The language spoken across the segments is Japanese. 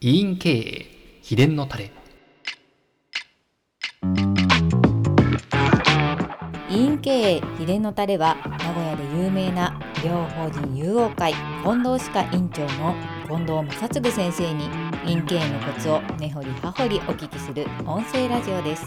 委員経営秘伝のタレ。委員経営秘伝のタレは名古屋で有名な医療法人友王会近藤歯科院長の近藤正嗣先生に委員経営のコツを根掘り葉掘りお聞きする音声ラジオです。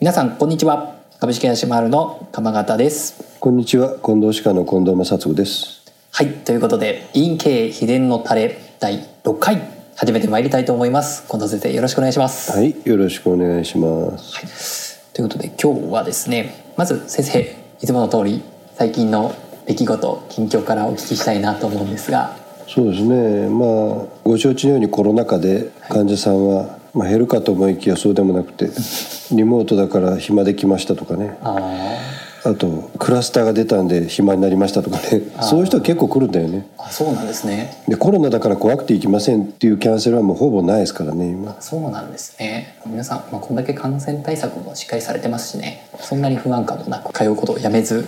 皆さんこんにちは。株式会社マールの鎌形です。こんにちは。近藤歯科の近藤正嗣ですはいということで委員経営秘伝のタレ第6回始めてまいりたいと思います。近藤先生よろしくお願いします。はいよろしくお願いします、ということで今日はですねまず先生いつもの通り最近の出来事近況からお聞きしたいなと思うんですが。そうですね。まあご承知のようにコロナ禍で患者さんは、まあ、減るかと思いきやそうでもなくてリモートだから暇できましたとかねああとクラスターが出たんで暇になりましたとかね。そういう人は結構来るんだよね。ーあそうなんですね。でコロナだから怖くて行きませんっていうキャンセルはもうほぼないですからね今。そうなんですね。皆さん、まあ、こんだけ感染対策もしっかりされてますしね。そんなに不安感もなく通うことをやめず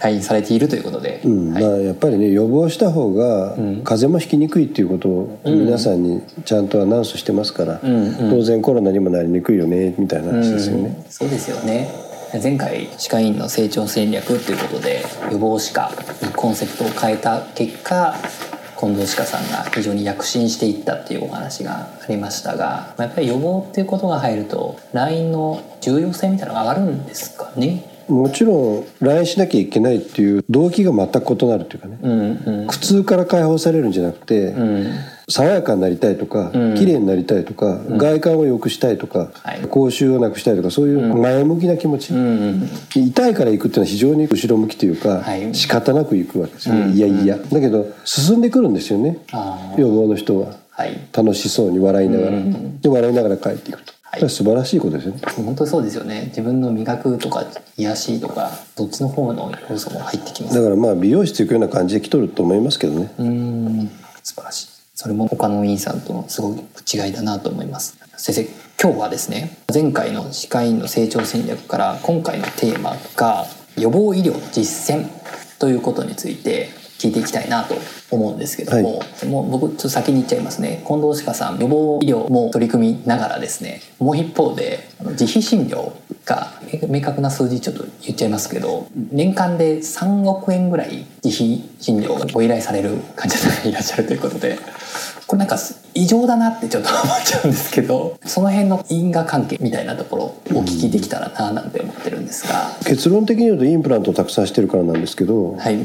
退院されているということで、うん。はい。まあやっぱりね予防した方が風邪もひきにくいっていうことを皆さんにちゃんとアナウンスしてますから、当然コロナにもなりにくいよねみたいな話ですよね。そうですよね前回歯科医院の成長戦略ということで予防歯科にコンセプトを変えた結果近藤歯科さんが非常に躍進していったっていうお話がありましたがまあやっぱり予防っていうことが入ると LINE の重要性みたいなのが上がるんですかね？もちろん来しなきゃいけないっていう動機が全く異なるというかね、うんうん。苦痛から解放されるんじゃなくて、うん爽やかになりたいとか、うん。綺麗になりたいとか、外観を良くしたいとか、はい。口臭をなくしたいとかそういう前向きな気持ち、うんうん痛いから行くっていうのは非常に後ろ向きというか、はい。仕方なく行くわけですよね、うん。いやいや。だけど進んでくるんですよね。あ予防の人は。はい。楽しそうに笑いながら、うんで笑いながら帰っていくと、はい。素晴らしいことですよね。本当にそうですよね。自分の磨くとか癒しとかどっちの方の要素も入ってきます。だからまあ美容室行くような感じで来とると思いますけどね。うーん。素晴らしいそれも他の委員さんとのすごく違いだなと思います。先生今日はですね前回の歯科医院の成長戦略から今回のテーマが予防医療の実践ということについて聞いていきたいなと思うんですけども、もう僕ちょっと先に言っちゃいますね。近藤歯科さん予防医療も取り組みながらですねもう一方で自費診療が明確な数字ちょっと言っちゃいますけど年間で3億円ぐらい自費診療がご依頼される患者さんがいらっしゃるということでこれなんか異常だなってちょっと思っちゃうんですけどその辺の因果関係みたいなところをお聞きできたらななんて思ってるんですが、結論的に言うとインプラントをたくさんしてるからなんですけど、はい。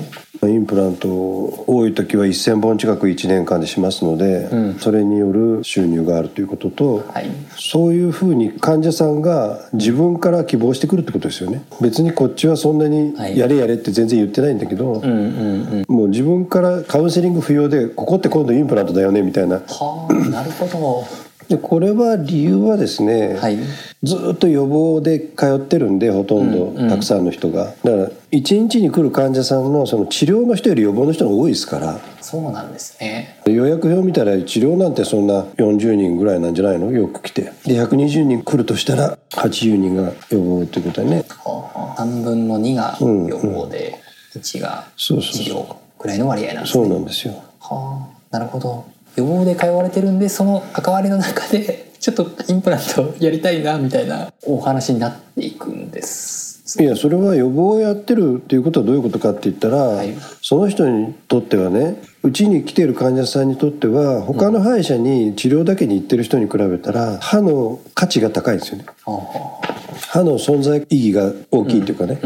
インプラント多い時は1,000本近く1年間でしますので、うん。それによる収入があるということと、はい。そういうふうに患者さんが自分から希望してくるってことですよね。別にこっちはそんなにはい。やれやれって全然言ってないんだけど、うんうんうん。もう自分からカウンセリング不要でここって今度インプラントだよねみたいなはあなるほど。でこれは理由はですね、はい。ずっと予防で通ってるんでほとんどたくさんの人が、だから1日に来る患者さんのその治療の人より予防の人が多いですから。そうなんですね。予約表見たら治療なんてそんな40人ぐらいなんじゃないの？よく来て。で120人来るとしたら80人が予防ということでね。はあはあ3分の2がうん予防で1うそうそう。治療ぐらいの割合なんですそうねなんですよ。はあなるほど予防で通われてるんでその関わりの中で ちょっとインプラントやりたいなみたいなお話になっていくんです。いやそれは予防をやってるっていうことはどういうことかって言ったら、い。その人にとってはねうちに来てる患者さんにとっては他の歯医者に治療だけに行ってる人に比べたら歯の価値が高いんですよね。はあは歯の存在意義が大きいというかね、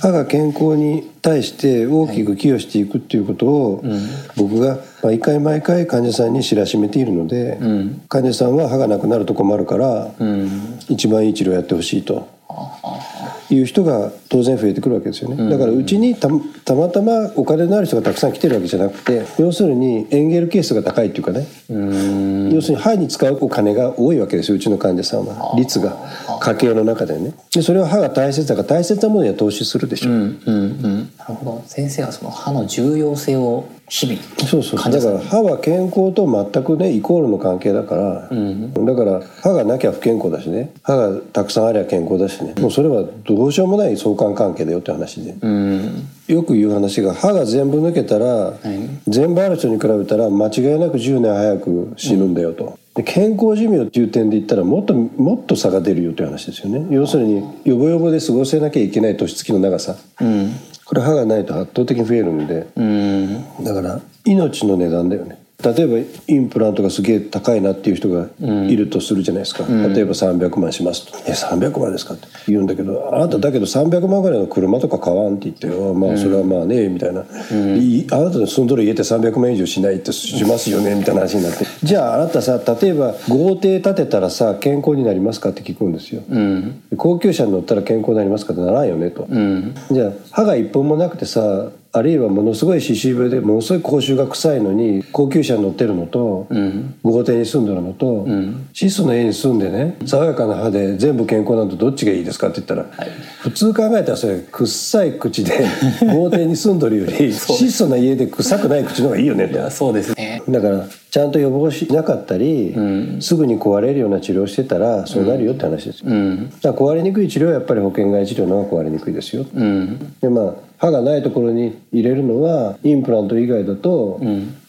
歯が健康に対して大きく寄与していくっていうことを、僕が毎回毎回患者さんに知らしめているので、うん。患者さんは歯がなくなると困るから、うん。一番いい治療やってほしいという人が当然増えてくるわけですよね、だからうちにたたまたまお金のある人がたくさん来てるわけじゃなくて要するにエンゲル係数が高いっていうかね、うん。要するに歯に使うお金が多いわけですようちの患者さんは。率が。家計の中でね。でそれは歯が大切だから大切なものには投資するでしょ、うんうんうん。なるほど先生はその歯の重要性を日々そうそう。だから。歯は健康と全くねイコールの関係だから、だから歯がなきゃ不健康だしね。歯がたくさんありゃ健康だしね。もうそれはどうしようもない相関関係だよって話で、うん。よく言う話が歯が全部抜けたら、全部ある人に比べたら間違いなく10年早く死ぬんだよと、で健康寿命っていう点で言ったらもっともっと差が出るよという話ですよね。要するに予防予防で過ごせなきゃいけない年月の長さ。うんこれ歯がないと圧倒的に増えるんでうん。だから命の値段だよね例えばインプラントがすげえ高いなっていう人がいるとするじゃないですか、例えば300万しますと「え300万ですか?」って言うんだけど「あなただけど300万ぐらいの車とか買わん」って言って「あまあそれはまあね」みたいな、いあなたの住んどる家って300万以上しないってしますよね」みたいな話になって「じゃああなたさ例えば豪邸建てたらさ健康になりますか?」って聞くんですよ、うん。高級車に乗ったら健康になりますかってならんよねと、うん。じゃあ歯が一本もなくてさあるいはものすごい歯周病でものすごい口臭が臭いのに高級車に乗ってるのと、うん。豪邸に住んでるのと、質素の家に住んでね爽やかな歯で全部健康なんてどっちがいいですかって言ったら、普通考えたらそれ臭い口で 豪邸に住んどるより質素な家で臭くない口の方がいいよね。と。そうですね。だからちゃんと予防しなかったり、すぐに壊れるような治療をしてたらそうなるよって話ですよ、うん。だから壊れにくい治療はやっぱり保険外治療の方が壊れにくいですよ、うん。でまあ歯がないところに入れるのはインプラント以外だと、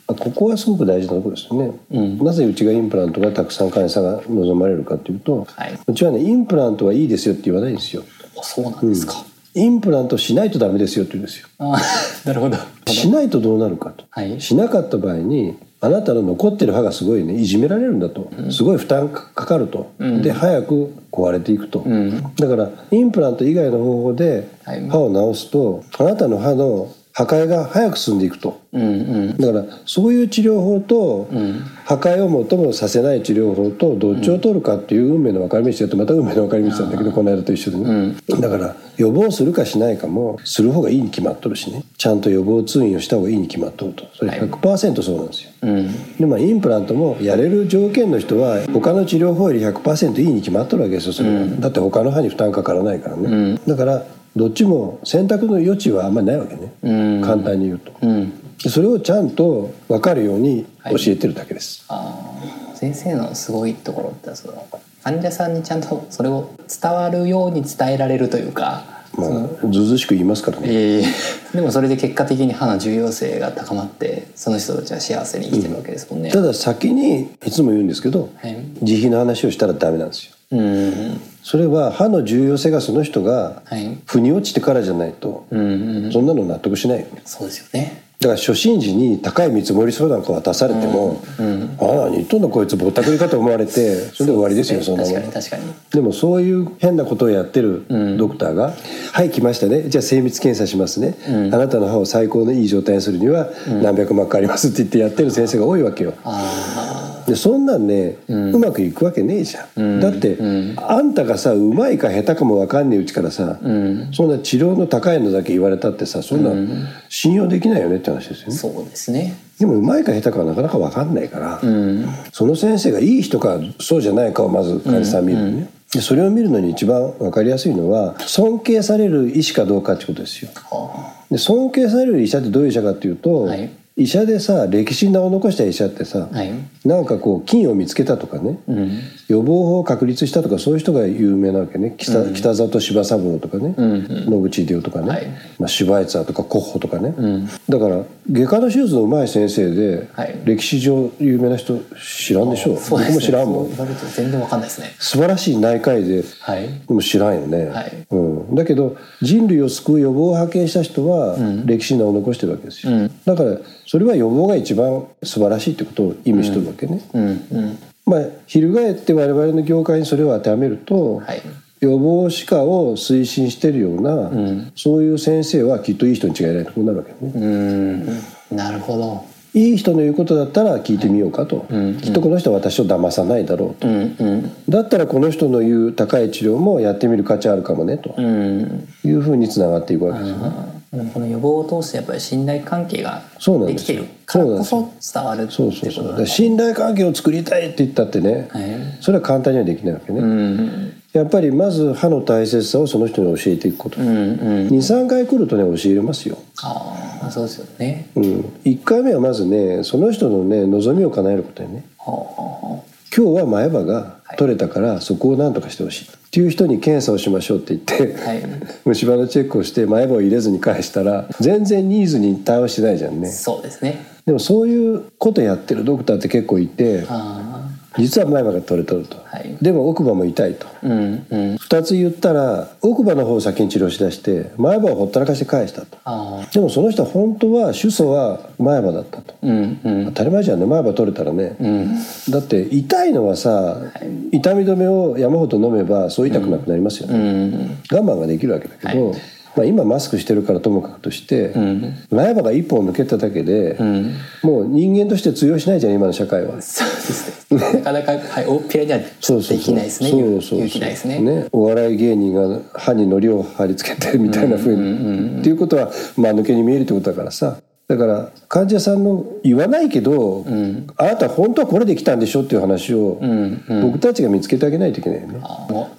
あここはすごく大事なところですよね、なぜうちがインプラントがたくさん患者さんが望まれるかっていうと、はい。うちはねインプラントはいいですよって言わないんですよ。あそうなんですか、インプラントしないとダメですよって言うんですよ。あなるほど。しないとどうなるかと、はい。しなかった場合にあなたの残ってる歯がすごいねいじめられるんだと、すごい負担かかると、で早く壊れていくと、だからインプラント以外の方法ではい。歯を治すとあなたの歯の破壊が早く進んでいくと。うんうん。だからそういう治療法と、破壊をもともさせない治療法とどっちを取るかっていう運命の分かれ道だとまた運命の分かれ道なんだけど、この間と一緒でね、だから予防するかしないかもする方がいいに決まっとるしね。ちゃんと予防通院をした方がいいに決まっとると。それ100%そうなんですよ、うん。でまあインプラントもやれる条件の人は他の治療法より100%いいに決まっとるわけですよそれは、だって他の歯に負担かからないからね、だからどっちも選択の余地はあんまりないわけね、簡単に言うと、うん。でそれをちゃんと分かるように教えてるだけです、あー。先生のすごいところってその患者さんにちゃんとそれを伝わるように伝えられるというか、まあずうずうしく言いますからね、ええ でもそれで結果的に歯の重要性が高まってその人たちは幸せに生きてるわけですもんね。ただ先にいつも言うんですけど、はい。慈悲の話をしたらダメなんですようん。それは歯の重要性がその人がはい。腑に落ちてからじゃないと、うんうんそんなの納得しないよ。ねそうですよね。だから初診時に高い見積もり書なんか渡されても「ああ何言っとんだこいつぼったくりかと思われてそれで終わりですよそんなも確んかに確かに。でもそういう変なことをやってるドクターが「はい来ましたね。じゃあ精密検査しますね、あなたの歯を最高のいい状態にするには何百万かかります」って言ってやってる先生が多いわけよ。あでそんなんね、うまくいくわけねえじゃん、だって、あんたがさうまいか下手かも分かんねえうちからさ、そんな治療の高いのだけ言われたってさそんな信用できないよねって話ですよあね。そうですね。でもうまいか下手かはなかなか分かんないから、うん。その先生がいい人かそうじゃないかをまず患者さん見るのね、でそれを見るのに一番分かりやすいのは尊敬される医師かどうかってことですよ。はで尊敬される医者ってどういう医者かっていうと、はい医者でさ歴史に名を残した医者ってさ、あはい。なんかこう菌を見つけたとかね、うん予防法を確立したとかそういう人が有名なわけね。北,、北里柴三郎とかね、野口英世とかね、はい。まあ、シュバイツァーとかコッホとかね、だから外科の手術の上手い先生で、はい。歴史上有名な人知らんでしょう？ね。僕も知らんもん。全然わかんないですね。素晴らしい内科医で、はい。でも知らんよね、はい。うん、だけど人類を救う予防を派遣した人は歴史に名を残してるわけですよ、だからそれは予防が一番素晴らしいってことを意味してるわけね、うん。うんまあ翻って我々の業界にそれを当てはめると、はい。予防歯科を推進してるような、そういう先生はきっといい人に違いないとこうなるわけね、うん。なるほど。いい人の言うことだったら聞いてみようかと、きっとこの人は私を騙さないだろうと、うん。うん。だったらこの人の言う高い治療もやってみる価値あるかもねとうん。いうふうにつながっていくわけですよね。でもこの予防を通してやっぱり信頼関係ができてるからこそ伝わるそうそうそう。信頼関係を作りたいって言ったってね、はい。それは簡単にはできないわけね、うんやっぱりまず歯の大切さをその人に教えていくこと、うんうん。23回来るとね教えれますよ、ああそうですよね。うん、1回目はまずねその人のね望みを叶えることやね。はあ。は今日は前歯が取れたからそこを何とかしてほしいっていう人に検査をしましょうって言って、あはい。虫歯のチェックをして前歯を入れずに返したら全然ニーズに対応してないじゃんね。そうですね。でもそういうことやってるドクターって結構いてあ実は前歯が取れとると、はい。でも奥歯も痛いと。あうんうん。2つ言ったら奥歯の方を先に治療しだして前歯をほったらかして返したと。でもその人は本当は主訴は前歯だったと。うんうん。当たり前じゃんね。前歯取れたらね、うん。だって痛いのはさ、痛み止めを山ほど飲めばそう痛くなくなりますよね、うん我慢ができるわけだけど、まあ、今マスクしてるからともかくとして、うん。前歯が一本抜けただけで、うん。もう人間として通用しないじゃん今の社会は。そうですね。なかなかはい大っぴらにはできないですね。そうそうそう勇気ないですね。お笑い芸人が歯に糊を貼り付けてみたいなふうに、っていうことは間抜けに見えるってことだからさだから患者さんの言わないけど、あなた本当はこれで来たんでしょっていう話を、うんうん。僕たちが見つけてあげないといけないよね。う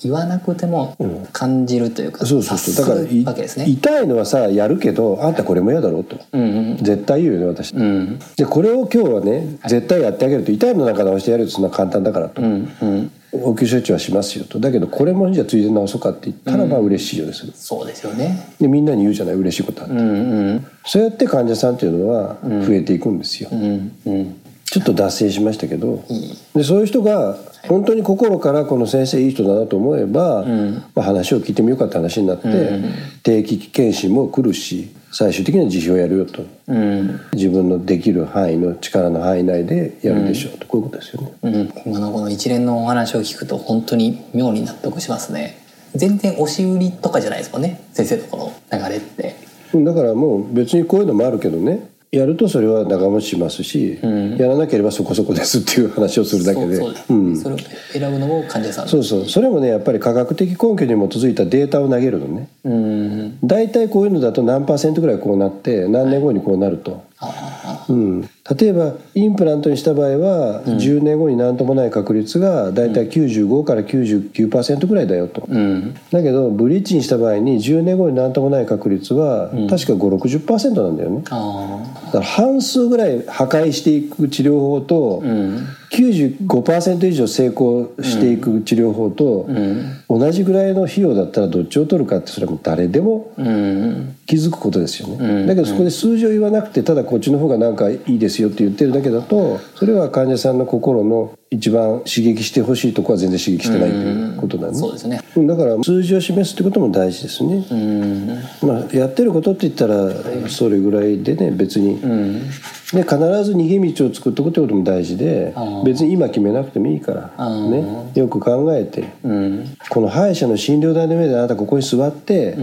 言わなくても感じるというかそうそうそう。だから察するわけですね。痛いのはさやるけどあんたこれも嫌だろうと、うん。絶対言うよね私、うん。でこれを今日はね絶対やってあげると痛いのなんか直してやるとそんな簡単だからと、うんうん応急処置はしますよと。だけどこれもじゃあついでに直そうかって言ったらまあ嬉しいようでするそうですよね。でみんなに言うじゃない嬉しいことは、うんうん。そうやって患者さんっていうのは増えていくんですよ、うんうん。ちょっと脱線しましたけど。でそういう人が本当に心からこの先生いい人だなと思えば、まあ、話を聞いてみようかって話になって、定期検診も来るし最終的には自費をやるよと。うん。自分のできる範囲の力の範囲内でやるでしょうと、こういうことですよね。うん、今のこの一連のお話を聞くと本当に妙に納得しますね。全然押し売りとかじゃないですもんね。先生のこの流れって。だからもう別にこういうのもあるけどねやるとそれは長持ちしますし、やらなければそこそこですっていう話をするだけで。そうそう。うん。それを選ぶのも患者さん。そうそう。それもねやっぱり科学的根拠に基づいたデータを投げるのね。うん。大体こういうのだと何パーセントぐらいこうなって何年後にこうなると、あうん、例えばインプラントにした場合は10年後に何ともない確率が大体95から99%ぐらいだよと、あうん。だけどブリッジにした場合に10年後に何ともない確率は確か560%なんだよね、あだから半数ぐらい破壊していく治療法と、あうん。95%以上成功していく治療法と、同じぐらいの費用だったらどっちを取るかってそれはもう誰でもうん。気づくことですよね、だけどそこで数字を言わなくてただこっちの方がなんかいいですよって言ってるだけだとそれは患者さんの心の一番刺激してほしいとこは全然刺激してないということだね、そうですね。うんだから数字を示すってことも大事ですね、うん。まあ、やってることって言ったらそれぐらいでね別に、うん。で必ず逃げ道を作っておくってことも大事で別に今決めなくてもいいから、ね、よく考えてうん。この歯医者の診療台の上であなたここに座って、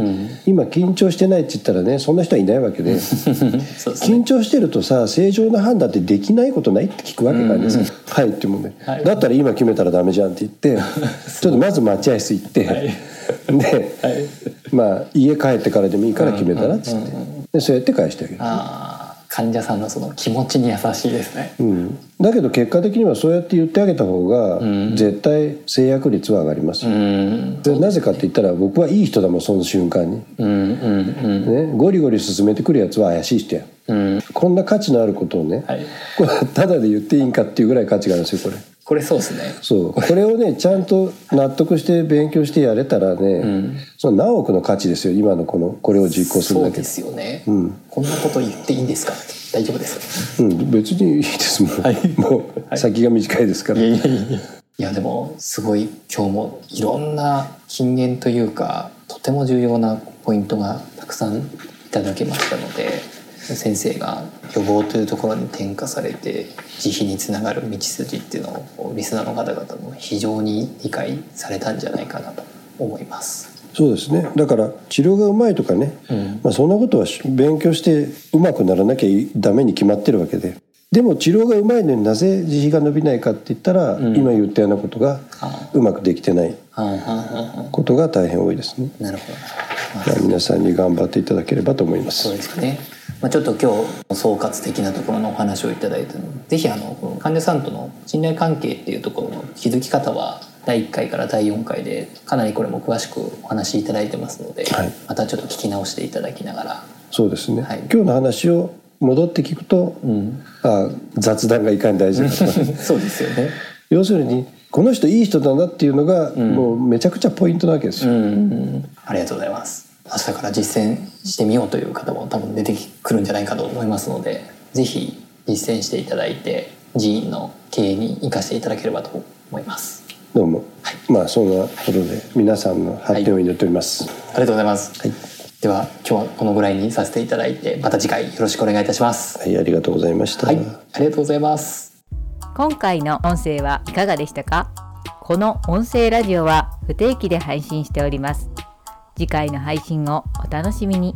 今緊張してないって言ったらねそんな人はいないわけで。ね。緊張してるとさ正常な判断ってできないことないって聞くわけなんですよ、はいってもんね、はい。だったら今決めたらダメじゃんって言って ちょっとまず待合室行って、で、まあ家帰ってからでもいいから決めたらっつって、でそうやって返してあげる。患者さんのその気持ちに優しいですね。うん、だけど結果的にはそうやって言ってあげた方が絶対制約率は上がりますよ、うん。でなぜかって言ったら僕はいい人だもんその瞬間に、うんうんね、ゴリゴリ進めてくるやつは怪しい人や。うん。うんこんな価値のあることをね、はい。これただで言っていいんかっていうぐらい価値があるんですよこれこれそうですね。そう。これをねちゃんと納得して勉強してやれたらね、その何億の価値ですよ今のこのこれを実行するだけで。そうですよね、こんなこと言っていいんですか？大丈夫ですか？うん、別にいいです。もん、はい。もう先が短いですから、いやいやいや。いやでもすごい今日もいろんな金言というかとても重要なポイントがたくさんいただけましたので先生が予防というところに転化されて慈悲につながる道筋っていうのをリスナーの方々も非常に理解されたんじゃないかなと思います。そうですね。だから治療がうまいとかね、まあ、そんなことはし勉強してうまくならなきゃいダメに決まってるわけで。でも治療がうまいのになぜ慈悲が伸びないかって言ったら、今言ったようなことがうまくできてないことが大変多いですね、なるほど、皆さんに頑張っていただければと思います。そうですね。まあ、ちょっと今日総括的なところのお話をいただいたのでぜひあのこの患者さんとの信頼関係っていうところの築き方は第1回から第4回でかなりこれも詳しくお話しいただいてますので、はい。またちょっと聞き直していただきながら、そうですね、はい。今日の話を戻って聞くと、うん、あ雑談がいかに大事か。と そうですよね。要するにこの人いい人だなっていうのが、もうめちゃくちゃポイントなわけですよ、うん、ありがとうございます。明日から実践してみようという方も多分出てくるんじゃないかと思いますので、ぜひ実践していただいて、寺院の経営に生かしていただければと思います。どうも、まあそんなことで皆さんの発展を祈っております、ありがとうございます。はい。では今日はこのぐらいにさせていただいて、また次回よろしくお願いいたします。はい、ありがとうございました、はい、ありがとうございます。今回の音声はいかがでしたか？この音声ラジオは不定期で配信しております次回の配信をお楽しみに。